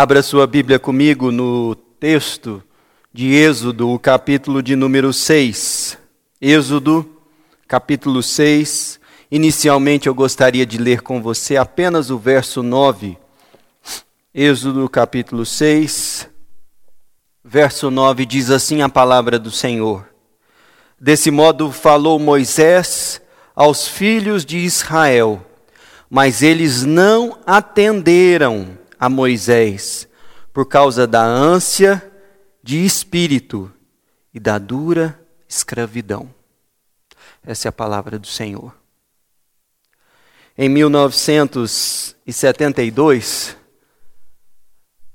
Abra sua Bíblia comigo no texto de Êxodo, o capítulo de número 6. Êxodo, capítulo 6. Inicialmente eu gostaria de ler com você apenas o verso 9. Êxodo, capítulo 6, verso 9 diz assim a palavra do Senhor: Desse modo falou Moisés aos filhos de Israel, mas eles não atenderam a Moisés por causa da ânsia de espírito e da dura escravidão. Essa é a palavra do Senhor. Em 1972,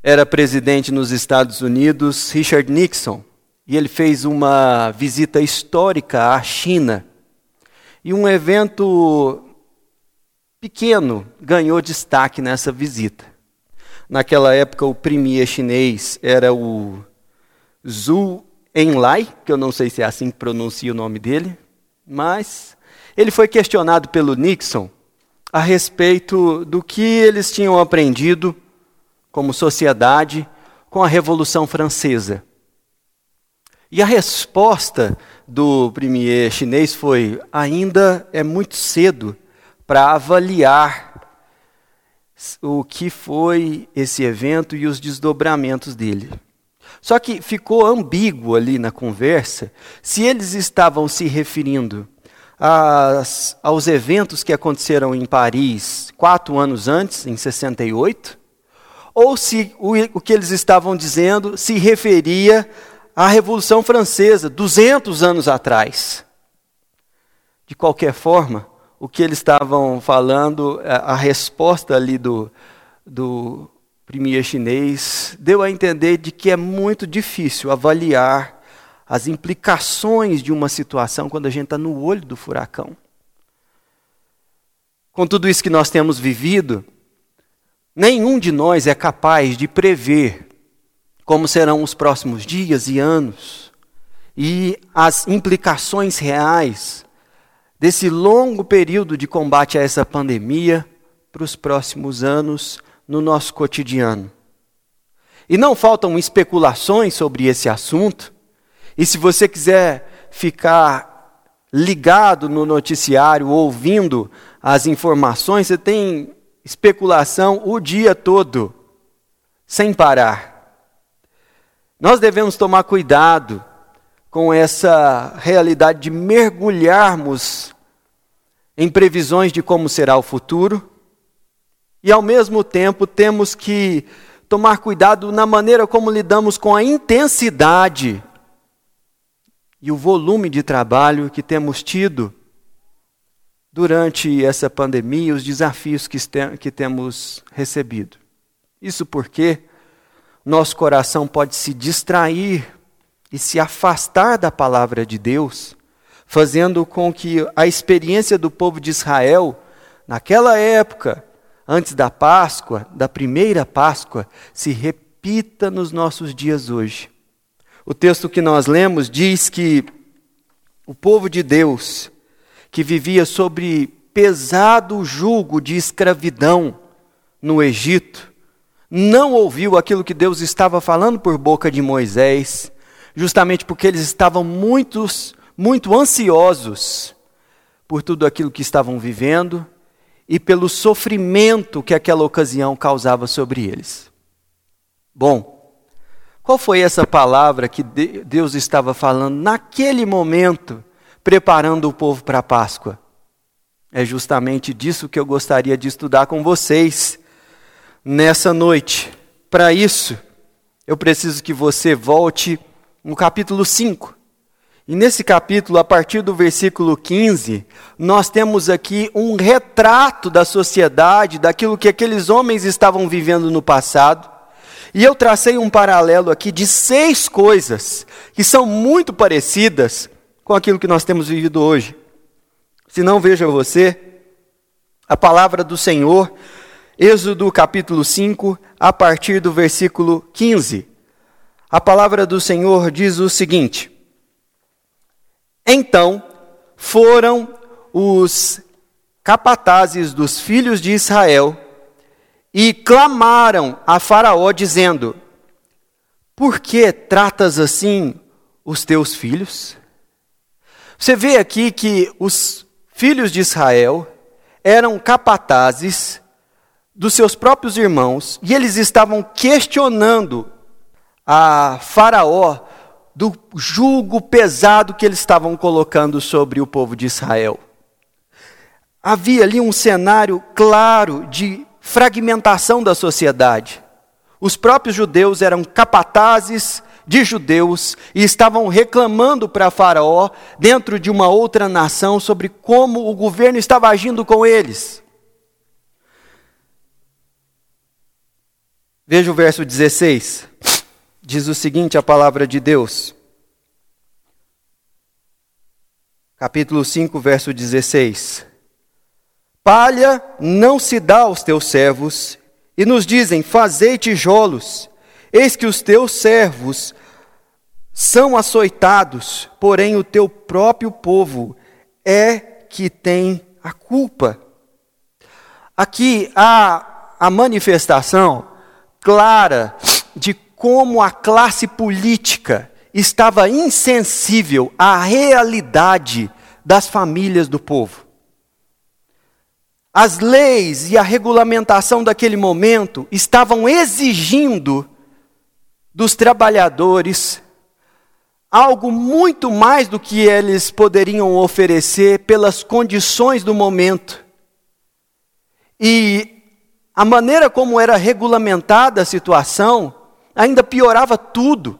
era presidente nos Estados Unidos Richard Nixon, e ele fez uma visita histórica à China. E um evento pequeno ganhou destaque nessa visita. Naquela época, o premier chinês era o Zhu Enlai, que eu não sei se é assim que pronuncia o nome dele, mas ele foi questionado pelo Nixon a respeito do que eles tinham aprendido como sociedade com a Revolução Francesa. E a resposta do premier chinês foi: ainda é muito cedo para avaliar o que foi esse evento e os desdobramentos dele. Só que ficou ambíguo ali na conversa se eles estavam se referindo às, aos eventos que aconteceram em Paris quatro anos antes, em 68, ou se o, o que eles estavam dizendo se referia à Revolução Francesa, 200 anos atrás. De qualquer forma, o que eles estavam falando, a, a resposta ali do, do premier chinês deu a entender de que é muito difícil avaliar as implicações de uma situação quando a gente está no olho do furacão. Com tudo isso que nós temos vivido, nenhum de nós é capaz de prever como serão os próximos dias e anos e as implicações reais desse longo período de combate a essa pandemia para os próximos anos no nosso cotidiano. E não faltam especulações sobre esse assunto, e se você quiser ficar ligado no noticiário, ouvindo as informações, você tem especulação o dia todo, sem parar. Nós devemos tomar cuidado com essa realidade de mergulharmos em previsões de como será o futuro, e ao mesmo tempo temos que tomar cuidado na maneira como lidamos com a intensidade e o volume de trabalho que temos tido durante essa pandemia e os desafios que, que temos recebido. Isso porque nosso coração pode se distrair e se afastar da palavra de Deus fazendo com que a experiência do povo de Israel, naquela época, antes da Páscoa, da primeira Páscoa, se repita nos nossos dias hoje. O texto que nós lemos diz que o povo de Deus, que vivia sobre pesado jugo de escravidão no Egito, não ouviu aquilo que Deus estava falando por boca de Moisés, justamente porque eles estavam muitos muito ansiosos por tudo aquilo que estavam vivendo e pelo sofrimento que aquela ocasião causava sobre eles. Bom, qual foi essa palavra que Deus estava falando naquele momento, preparando o povo para a Páscoa? É justamente disso que eu gostaria de estudar com vocês nessa noite. Para isso, eu preciso que você volte no capítulo 5 e nesse capítulo, a partir do versículo 15, nós temos aqui um retrato da sociedade, daquilo que aqueles homens estavam vivendo no passado. E eu tracei um paralelo aqui de seis coisas que são muito parecidas com aquilo que nós temos vivido hoje. Se não, veja você, a palavra do Senhor, Êxodo capítulo 5, a partir do versículo 15. A palavra do Senhor diz o seguinte. Então foram os capatazes dos filhos de Israel e clamaram a Faraó, dizendo: Por que tratas assim os teus filhos? Você vê aqui que os filhos de Israel eram capatazes dos seus próprios irmãos e eles estavam questionando a Faraó do jugo pesado que eles estavam colocando sobre o povo de Israel. Havia ali um cenário claro de fragmentação da sociedade. Os próprios judeus eram capatazes de judeus e estavam reclamando para Faraó, dentro de uma outra nação, sobre como o governo estava agindo com eles. Veja o verso 16. Diz o seguinte: a palavra de Deus. Capítulo 5, verso 16. Palha não se dá aos teus servos, e nos dizem: Fazei tijolos. Eis que os teus servos são açoitados, porém o teu próprio povo é que tem a culpa. Aqui há a manifestação clara de como a classe política estava insensível à realidade das famílias do povo. As leis e a regulamentação daquele momento estavam exigindo dos trabalhadores algo muito mais do que eles poderiam oferecer pelas condições do momento. E a maneira como era regulamentada a situação ainda piorava tudo.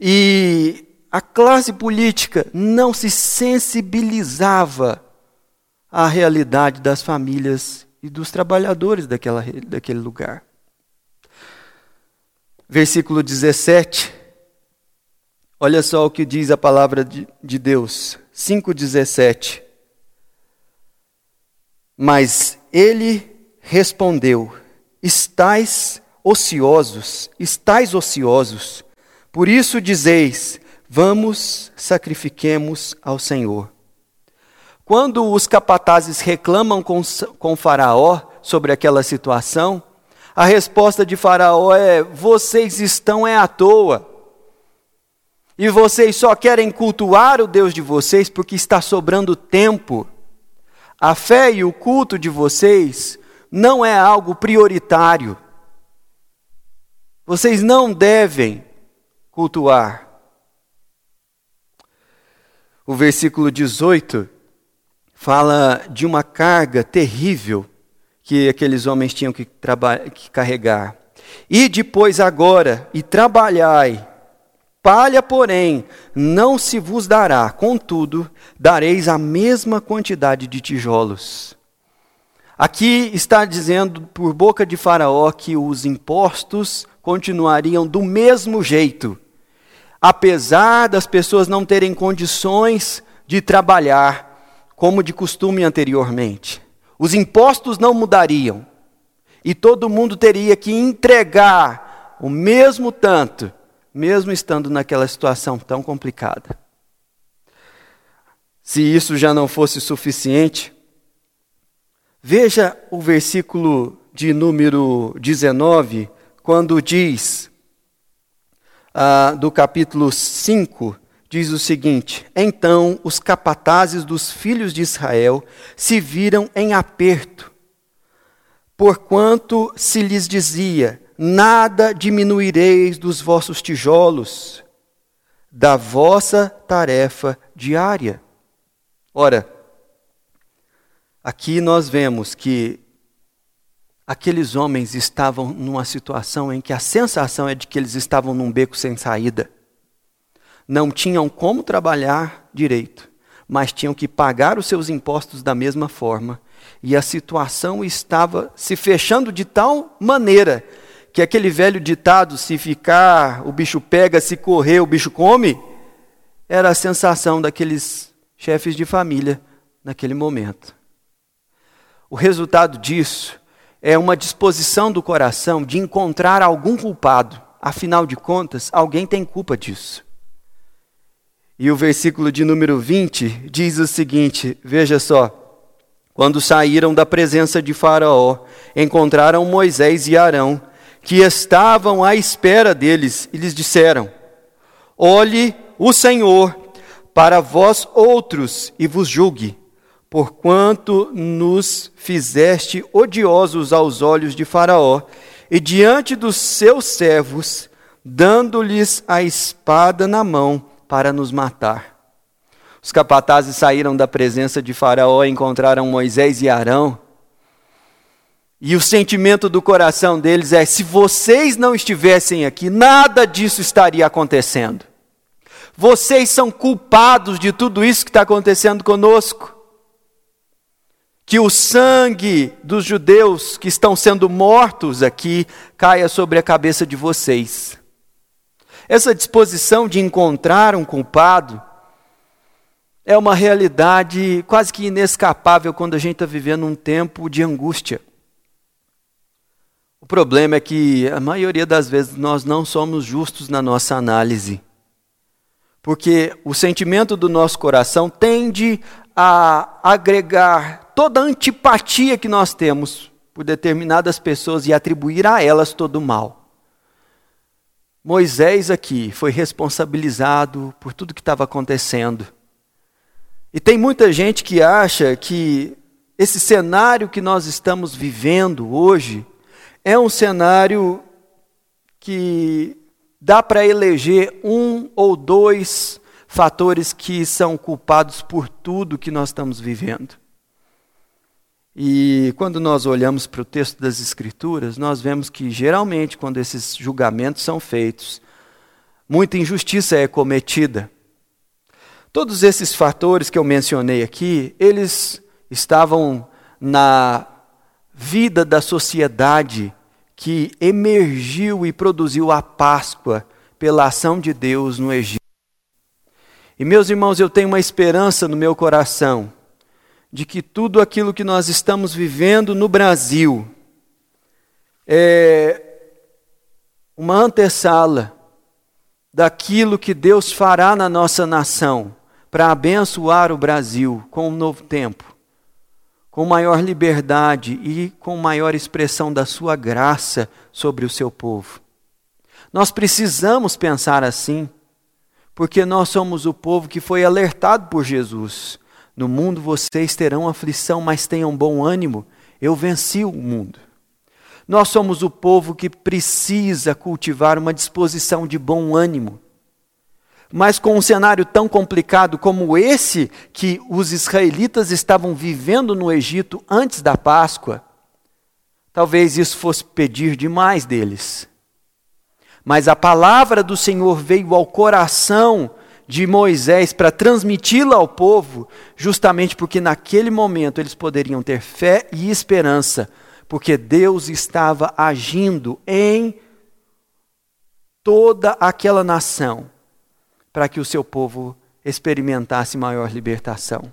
E a classe política não se sensibilizava à realidade das famílias e dos trabalhadores daquela, daquele lugar. Versículo 17. Olha só o que diz a palavra de, de Deus. 5,17. Mas ele respondeu: Estais ociosos, estais ociosos. Por isso dizeis: Vamos, sacrifiquemos ao Senhor. Quando os capatazes reclamam com, com Faraó sobre aquela situação, a resposta de Faraó é: Vocês estão é à toa. E vocês só querem cultuar o Deus de vocês porque está sobrando tempo. A fé e o culto de vocês não é algo prioritário. Vocês não devem cultuar. O versículo 18 fala de uma carga terrível que aqueles homens tinham que, que carregar. E depois agora, e trabalhai, palha, porém, não se vos dará, contudo, dareis a mesma quantidade de tijolos. Aqui está dizendo por boca de Faraó que os impostos continuariam do mesmo jeito, apesar das pessoas não terem condições de trabalhar como de costume anteriormente. Os impostos não mudariam e todo mundo teria que entregar o mesmo tanto, mesmo estando naquela situação tão complicada. Se isso já não fosse suficiente, Veja o versículo de número 19, quando diz, ah, do capítulo 5, diz o seguinte: Então os capatazes dos filhos de Israel se viram em aperto, porquanto se lhes dizia: Nada diminuireis dos vossos tijolos, da vossa tarefa diária. Ora, Aqui nós vemos que aqueles homens estavam numa situação em que a sensação é de que eles estavam num beco sem saída. Não tinham como trabalhar direito, mas tinham que pagar os seus impostos da mesma forma. E a situação estava se fechando de tal maneira que aquele velho ditado: se ficar, o bicho pega, se correr, o bicho come, era a sensação daqueles chefes de família naquele momento. O resultado disso é uma disposição do coração de encontrar algum culpado. Afinal de contas, alguém tem culpa disso. E o versículo de número 20 diz o seguinte: veja só. Quando saíram da presença de Faraó, encontraram Moisés e Arão, que estavam à espera deles, e lhes disseram: Olhe o Senhor para vós outros e vos julgue, porquanto nos fizeste odiosos aos olhos de Faraó e diante dos seus servos, dando-lhes a espada na mão para nos matar. Os capatazes saíram da presença de Faraó e encontraram Moisés e Arão. E o sentimento do coração deles é: se vocês não estivessem aqui, nada disso estaria acontecendo. Vocês são culpados de tudo isso que está acontecendo conosco. Que o sangue dos judeus que estão sendo mortos aqui caia sobre a cabeça de vocês. Essa disposição de encontrar um culpado é uma realidade quase que inescapável quando a gente está vivendo um tempo de angústia. O problema é que a maioria das vezes nós não somos justos na nossa análise. Porque o sentimento do nosso coração tende a agregar toda a antipatia que nós temos por determinadas pessoas e atribuir a elas todo o mal. Moisés aqui foi responsabilizado por tudo que estava acontecendo. E tem muita gente que acha que esse cenário que nós estamos vivendo hoje é um cenário que dá para eleger um ou dois fatores que são culpados por tudo que nós estamos vivendo. E quando nós olhamos para o texto das Escrituras, nós vemos que geralmente, quando esses julgamentos são feitos, muita injustiça é cometida. Todos esses fatores que eu mencionei aqui, eles estavam na vida da sociedade que emergiu e produziu a Páscoa pela ação de Deus no Egito. E meus irmãos, eu tenho uma esperança no meu coração de que tudo aquilo que nós estamos vivendo no Brasil é uma antessala daquilo que Deus fará na nossa nação para abençoar o Brasil com um novo tempo, com maior liberdade e com maior expressão da sua graça sobre o seu povo. Nós precisamos pensar assim, porque nós somos o povo que foi alertado por Jesus. No mundo vocês terão aflição, mas tenham bom ânimo, eu venci o mundo. Nós somos o povo que precisa cultivar uma disposição de bom ânimo mas com um cenário tão complicado como esse que os israelitas estavam vivendo no Egito antes da Páscoa, talvez isso fosse pedir demais deles. Mas a palavra do Senhor veio ao coração de Moisés para transmiti-la ao povo, justamente porque naquele momento eles poderiam ter fé e esperança, porque Deus estava agindo em toda aquela nação para que o seu povo experimentasse maior libertação.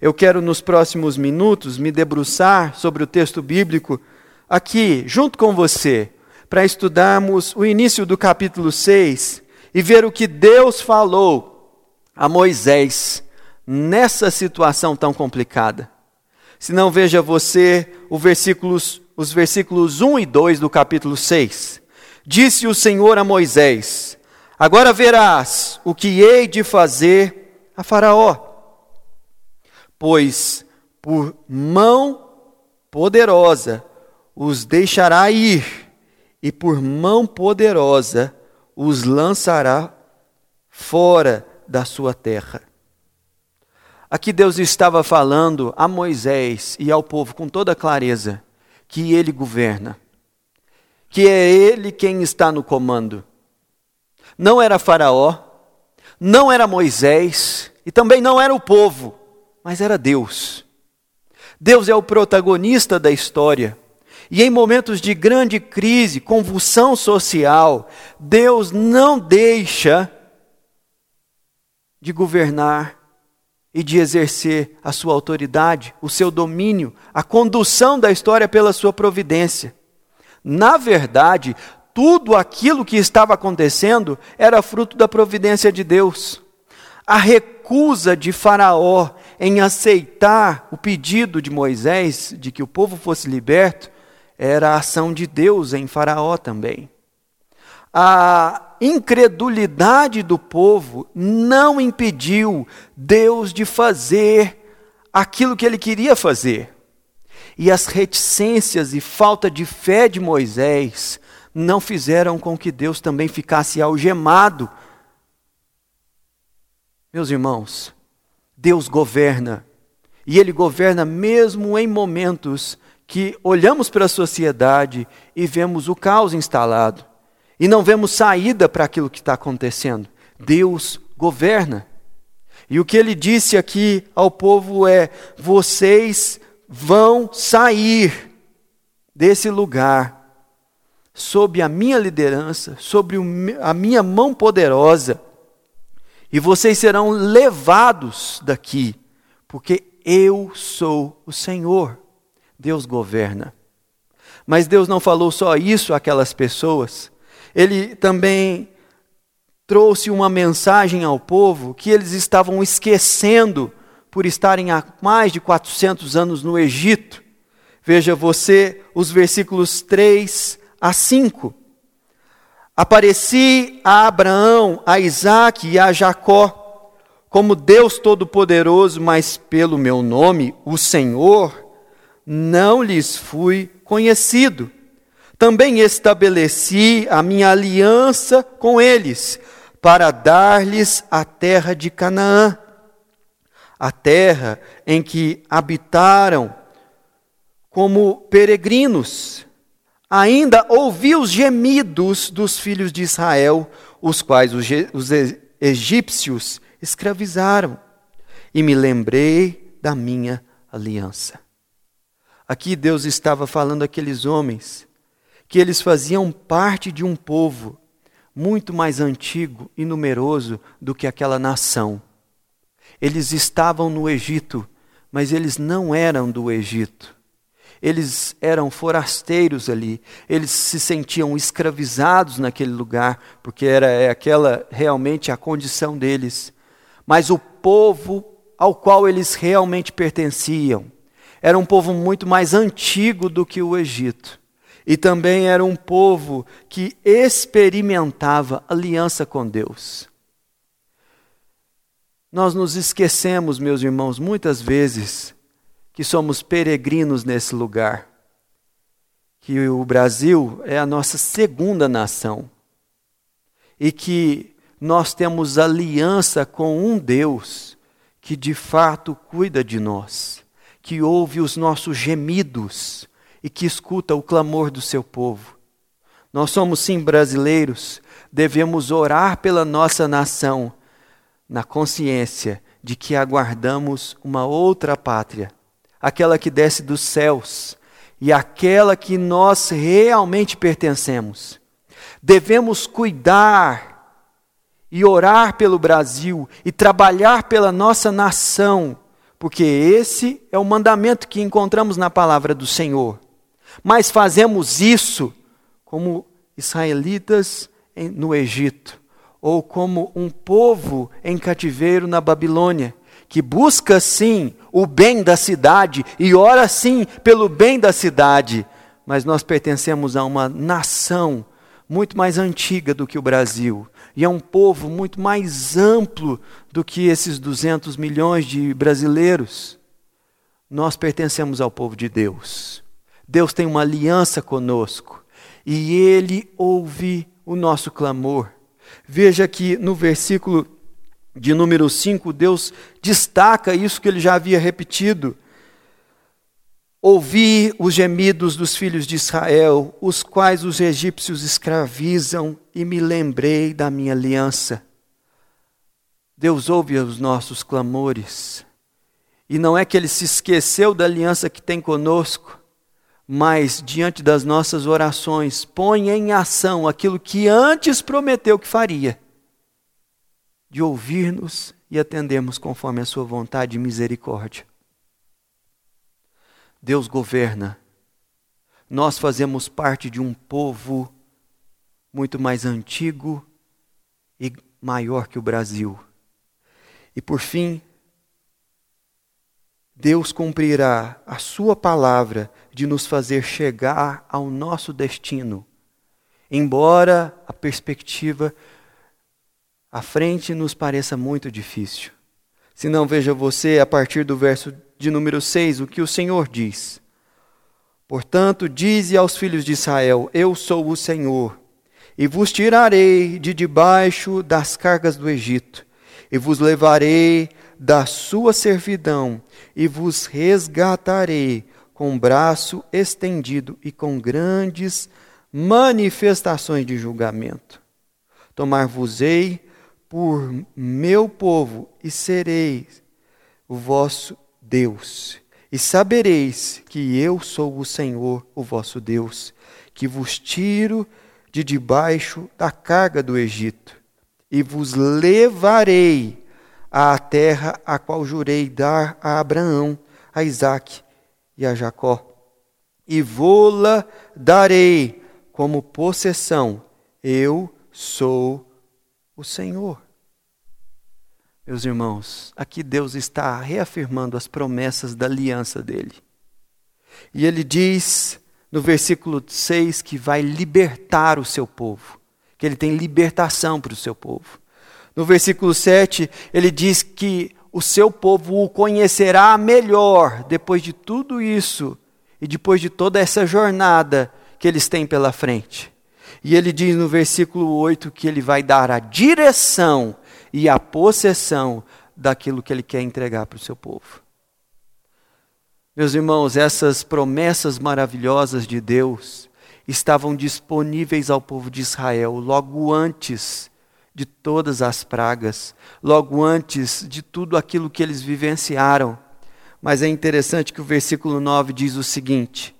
Eu quero, nos próximos minutos, me debruçar sobre o texto bíblico aqui, junto com você, para estudarmos o início do capítulo 6 e ver o que Deus falou a Moisés nessa situação tão complicada. Se não, veja você versículos, os versículos 1 e 2 do capítulo 6. Disse o Senhor a Moisés: Agora verás o que hei de fazer a Faraó, pois por mão poderosa os deixará ir, e por mão poderosa os lançará fora da sua terra. Aqui Deus estava falando a Moisés e ao povo com toda clareza que ele governa, que é ele quem está no comando não era Faraó, não era Moisés e também não era o povo, mas era Deus. Deus é o protagonista da história. E em momentos de grande crise, convulsão social, Deus não deixa de governar e de exercer a sua autoridade, o seu domínio, a condução da história pela sua providência. Na verdade, tudo aquilo que estava acontecendo era fruto da providência de Deus. A recusa de Faraó em aceitar o pedido de Moisés de que o povo fosse liberto era a ação de Deus em Faraó também. A incredulidade do povo não impediu Deus de fazer aquilo que ele queria fazer. E as reticências e falta de fé de Moisés não fizeram com que Deus também ficasse algemado. Meus irmãos, Deus governa. E Ele governa mesmo em momentos que olhamos para a sociedade e vemos o caos instalado. E não vemos saída para aquilo que está acontecendo. Deus governa. E o que ele disse aqui ao povo é: vocês vão sair desse lugar sob a minha liderança, sobre a minha mão poderosa, e vocês serão levados daqui, porque eu sou o Senhor. Deus governa. Mas Deus não falou só isso àquelas pessoas, ele também trouxe uma mensagem ao povo que eles estavam esquecendo por estarem há mais de 400 anos no Egito. Veja você os versículos 3 a 5. Apareci a Abraão, a Isaac e a Jacó, como Deus Todo-Poderoso, mas pelo meu nome, o Senhor, não lhes fui conhecido. Também estabeleci a minha aliança com eles, para dar-lhes a terra de Canaã, a terra em que habitaram como peregrinos. Ainda ouvi os gemidos dos filhos de Israel, os quais os, os egípcios escravizaram, e me lembrei da minha aliança. Aqui Deus estava falando àqueles homens que eles faziam parte de um povo muito mais antigo e numeroso do que aquela nação. Eles estavam no Egito, mas eles não eram do Egito. Eles eram forasteiros ali, eles se sentiam escravizados naquele lugar, porque era é aquela realmente a condição deles. Mas o povo ao qual eles realmente pertenciam era um povo muito mais antigo do que o Egito. E também era um povo que experimentava aliança com Deus. Nós nos esquecemos, meus irmãos, muitas vezes que somos peregrinos nesse lugar, que o Brasil é a nossa segunda nação e que nós temos aliança com um Deus que de fato cuida de nós, que ouve os nossos gemidos e que escuta o clamor do seu povo. Nós somos sim brasileiros, devemos orar pela nossa nação, na consciência de que aguardamos uma outra pátria, aquela que desce dos céus e aquela que nós realmente pertencemos. Devemos cuidar e orar pelo Brasil e trabalhar pela nossa nação, porque esse é o mandamento que encontramos na palavra do Senhor. Mas fazemos isso como israelitas no Egito, ou como um povo em cativeiro na Babilônia, que busca sim o bem da cidade e ora sim pelo bem da cidade, mas nós pertencemos a uma nação muito mais antiga do que o Brasil, e é um povo muito mais amplo do que esses 200 milhões de brasileiros. Nós pertencemos ao povo de Deus. Deus tem uma aliança conosco e Ele ouve o nosso clamor. Veja que no versículo de número 5, Deus destaca isso que ele já havia repetido. Ouvi os gemidos dos filhos de Israel, os quais os egípcios escravizam, e me lembrei da minha aliança. Deus ouve os nossos clamores. E não é que ele se esqueceu da aliança que tem conosco, mas diante das nossas orações, põe em ação aquilo que antes prometeu que faria, de ouvir-nos e atendermos conforme a sua vontade e misericórdia. Deus governa. Nós fazemos parte de um povo muito mais antigo e maior que o Brasil. E por fim, Deus cumprirá a Sua palavra de nos fazer chegar ao nosso destino, embora a perspectiva à frente nos pareça muito difícil. Se não, veja você, a partir do verso de número 6, o que o Senhor diz. Portanto, dize aos filhos de Israel: Eu sou o Senhor, e vos tirarei de debaixo das cargas do Egito, e vos levarei da sua servidão, e vos resgatarei com braço estendido e com grandes manifestações de julgamento. Tomar-vos-ei por meu povo e sereis o vosso Deus. E sabereis que eu sou o Senhor, o vosso Deus, que vos tiro de debaixo da carga do Egito e vos levarei à terra a qual jurei dar a Abraão, a Isaque e a Jacó. E vou-la darei como possessão. Eu sou o Senhor. Meus irmãos, aqui Deus está reafirmando as promessas da aliança dele. E ele diz no versículo 6 que vai libertar o seu povo, que ele tem libertação para o seu povo. No versículo 7, ele diz que o seu povo o conhecerá melhor depois de tudo isso e depois de toda essa jornada que eles têm pela frente. E ele diz no versículo 8 que ele vai dar a direção e a possessão daquilo que ele quer entregar para o seu povo. Meus irmãos, essas promessas maravilhosas de Deus estavam disponíveis ao povo de Israel logo antes de todas as pragas, logo antes de tudo aquilo que eles vivenciaram. Mas é interessante que o versículo 9 diz o seguinte: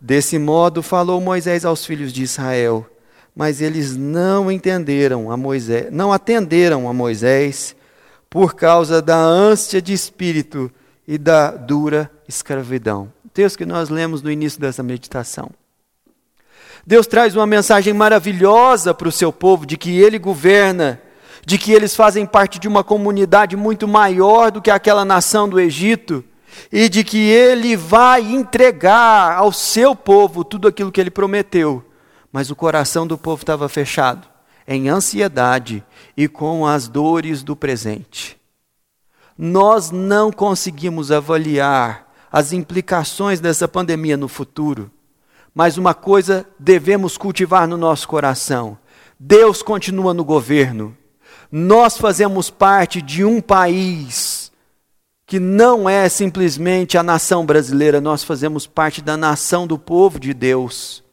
Desse modo falou Moisés aos filhos de Israel: mas eles não entenderam a Moisés, não atenderam a Moisés por causa da ânsia de espírito e da dura escravidão. O texto que nós lemos no início dessa meditação. Deus traz uma mensagem maravilhosa para o seu povo de que ele governa, de que eles fazem parte de uma comunidade muito maior do que aquela nação do Egito e de que ele vai entregar ao seu povo tudo aquilo que ele prometeu mas o coração do povo estava fechado, em ansiedade e com as dores do presente. Nós não conseguimos avaliar as implicações dessa pandemia no futuro, mas uma coisa devemos cultivar no nosso coração: Deus continua no governo. Nós fazemos parte de um país que não é simplesmente a nação brasileira, nós fazemos parte da nação do povo de Deus.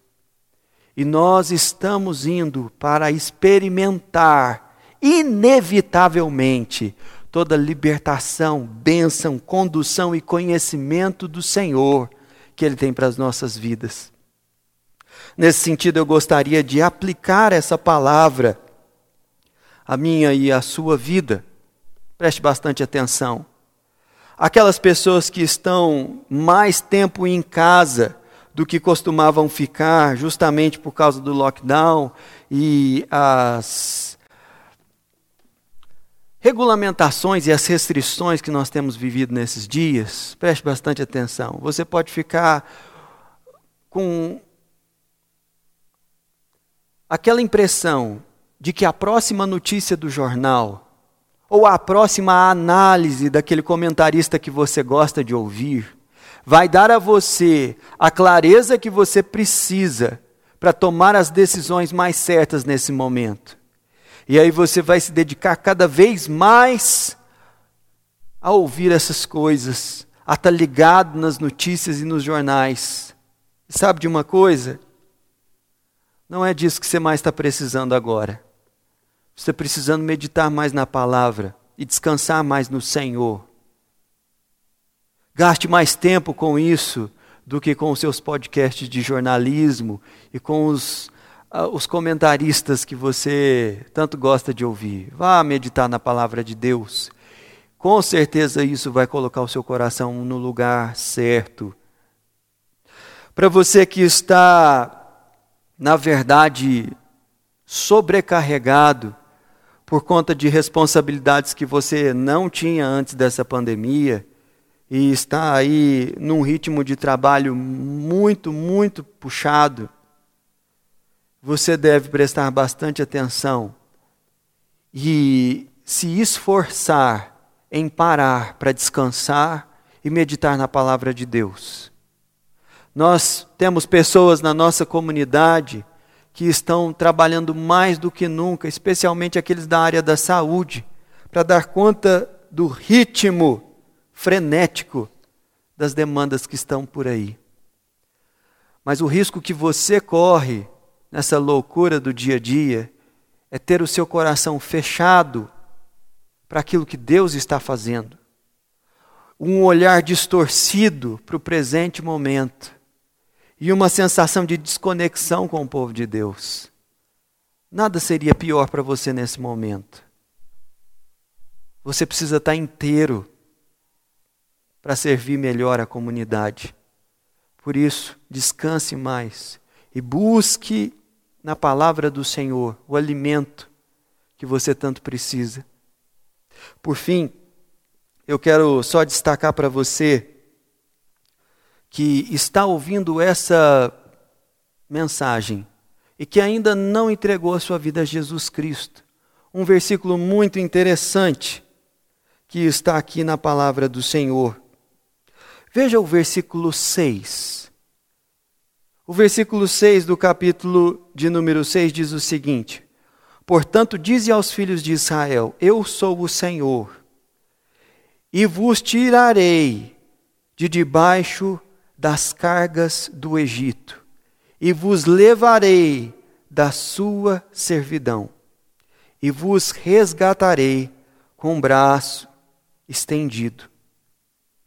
E nós estamos indo para experimentar, inevitavelmente, toda libertação, bênção, condução e conhecimento do Senhor que Ele tem para as nossas vidas. Nesse sentido, eu gostaria de aplicar essa palavra à minha e à sua vida. Preste bastante atenção. Aquelas pessoas que estão mais tempo em casa, do que costumavam ficar, justamente por causa do lockdown e as regulamentações e as restrições que nós temos vivido nesses dias. Preste bastante atenção. Você pode ficar com aquela impressão de que a próxima notícia do jornal ou a próxima análise daquele comentarista que você gosta de ouvir vai dar a você a clareza que você precisa para tomar as decisões mais certas nesse momento. E aí você vai se dedicar cada vez mais a ouvir essas coisas, a estar ligado nas notícias e nos jornais. E sabe de uma coisa? Não é disso que você mais está precisando agora. Você está precisando meditar mais na palavra e descansar mais no Senhor. Gaste mais tempo com isso do que com os seus podcasts de jornalismo e com os, uh, os comentaristas que você tanto gosta de ouvir. Vá meditar na palavra de Deus. Com certeza isso vai colocar o seu coração no lugar certo. Para você que está, na verdade, sobrecarregado por conta de responsabilidades que você não tinha antes dessa pandemia, e está aí num ritmo de trabalho muito, muito puxado, você deve prestar bastante atenção e se esforçar em parar para descansar e meditar na palavra de Deus. Nós temos pessoas na nossa comunidade que estão trabalhando mais do que nunca, especialmente aqueles da área da saúde, para dar conta do ritmo frenético das demandas que estão por aí. Mas o risco que você corre nessa loucura do dia a dia é ter o seu coração fechado para aquilo que Deus está fazendo. Um olhar distorcido para o presente momento e uma sensação de desconexão com o povo de Deus. Nada seria pior para você nesse momento. Você precisa estar inteiro para servir melhor a comunidade. Por isso, descanse mais e busque na palavra do Senhor o alimento que você tanto precisa. Por fim, eu quero só destacar para você que está ouvindo essa mensagem e que ainda não entregou a sua vida a Jesus Cristo. Um versículo muito interessante que está aqui na palavra do Senhor. Veja o versículo 6. O versículo 6 do capítulo de número 6 diz o seguinte: Portanto, dize aos filhos de Israel: Eu sou o Senhor, e vos tirarei de debaixo das cargas do Egito, e vos levarei da sua servidão, e vos resgatarei com o braço estendido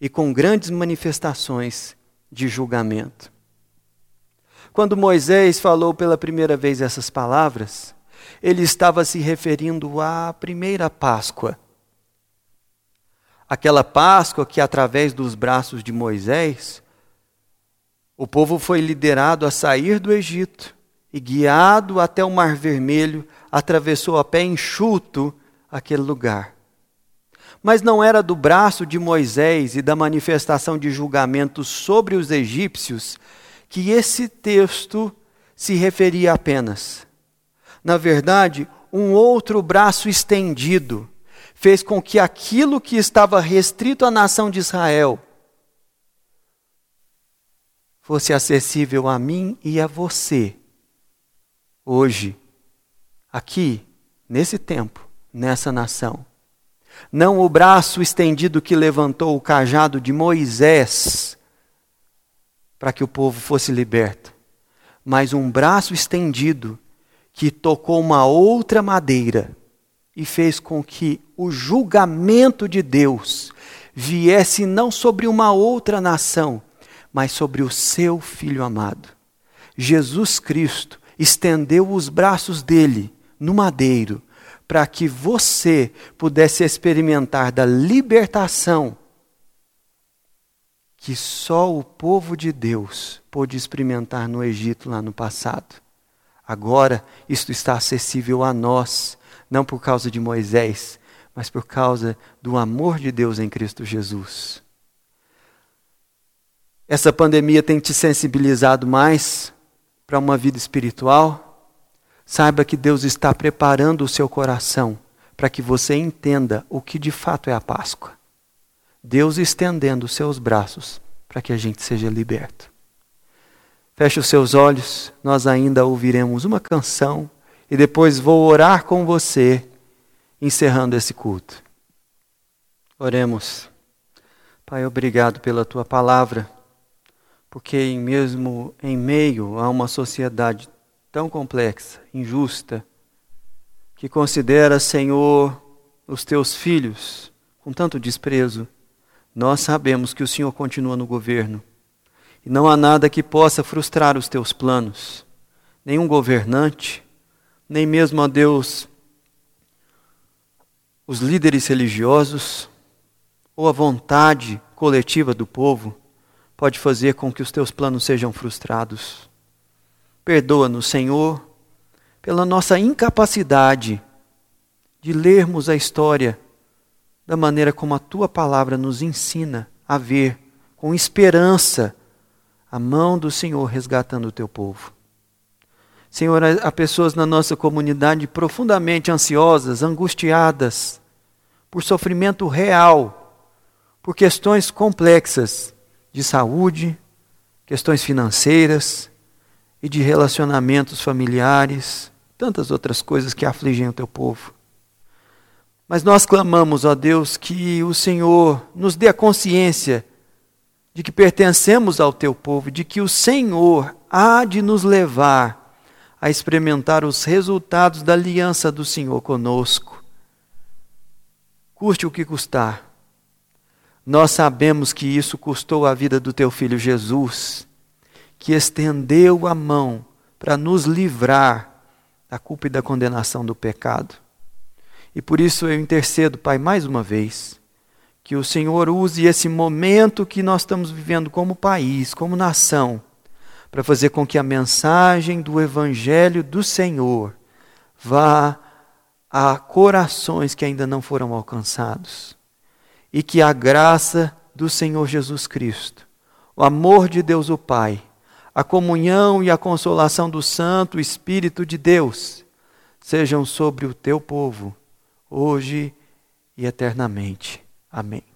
e com grandes manifestações de julgamento. Quando Moisés falou pela primeira vez essas palavras, ele estava se referindo à primeira Páscoa. Aquela Páscoa que, através dos braços de Moisés, o povo foi liderado a sair do Egito e, guiado até o Mar Vermelho, atravessou a pé enxuto aquele lugar. Mas não era do braço de Moisés e da manifestação de julgamento sobre os egípcios que esse texto se referia apenas. Na verdade, um outro braço estendido fez com que aquilo que estava restrito à nação de Israel fosse acessível a mim e a você, hoje, aqui, nesse tempo, nessa nação. Não o braço estendido que levantou o cajado de Moisés para que o povo fosse liberto, mas um braço estendido que tocou uma outra madeira e fez com que o julgamento de Deus viesse não sobre uma outra nação, mas sobre o seu filho amado. Jesus Cristo estendeu os braços dele no madeiro para que você pudesse experimentar da libertação que só o povo de Deus pôde experimentar no Egito lá no passado. Agora, isto está acessível a nós, não por causa de Moisés, mas por causa do amor de Deus em Cristo Jesus. Essa pandemia tem te sensibilizado mais para uma vida espiritual? Saiba que Deus está preparando o seu coração para que você entenda o que de fato é a Páscoa. Deus estendendo os seus braços para que a gente seja liberto. Feche os seus olhos, nós ainda ouviremos uma canção e depois vou orar com você, encerrando esse culto. Oremos. Pai, obrigado pela tua palavra, porque mesmo em meio a uma sociedade tão complexa, injusta, que considera, Senhor, os teus filhos com tanto desprezo, nós sabemos que o Senhor continua no governo e não há nada que possa frustrar os teus planos, nenhum governante, nem mesmo a Deus, os líderes religiosos ou a vontade coletiva do povo pode fazer com que os teus planos sejam frustrados. Perdoa-nos, Senhor, pela nossa incapacidade de lermos a história da maneira como a tua palavra nos ensina a ver com esperança a mão do Senhor resgatando o teu povo. Senhor, há pessoas na nossa comunidade profundamente ansiosas, angustiadas, por sofrimento real, por questões complexas de saúde, questões financeiras e de relacionamentos familiares, tantas outras coisas que afligem o teu povo. Mas nós clamamos, ó Deus, que o Senhor nos dê a consciência de que pertencemos ao teu povo, de que o Senhor há de nos levar a experimentar os resultados da aliança do Senhor conosco. Custe o que custar. Nós sabemos que isso custou a vida do teu filho Jesus, que estendeu a mão para nos livrar da culpa e da condenação do pecado. E por isso eu intercedo, Pai, mais uma vez, que o Senhor use esse momento que nós estamos vivendo como país, como nação, para fazer com que a mensagem do Evangelho do Senhor vá a corações que ainda não foram alcançados. E que a graça do Senhor Jesus Cristo, o amor de Deus o Pai, a comunhão e a consolação do Santo Espírito de Deus sejam sobre o teu povo, hoje e eternamente. Amém.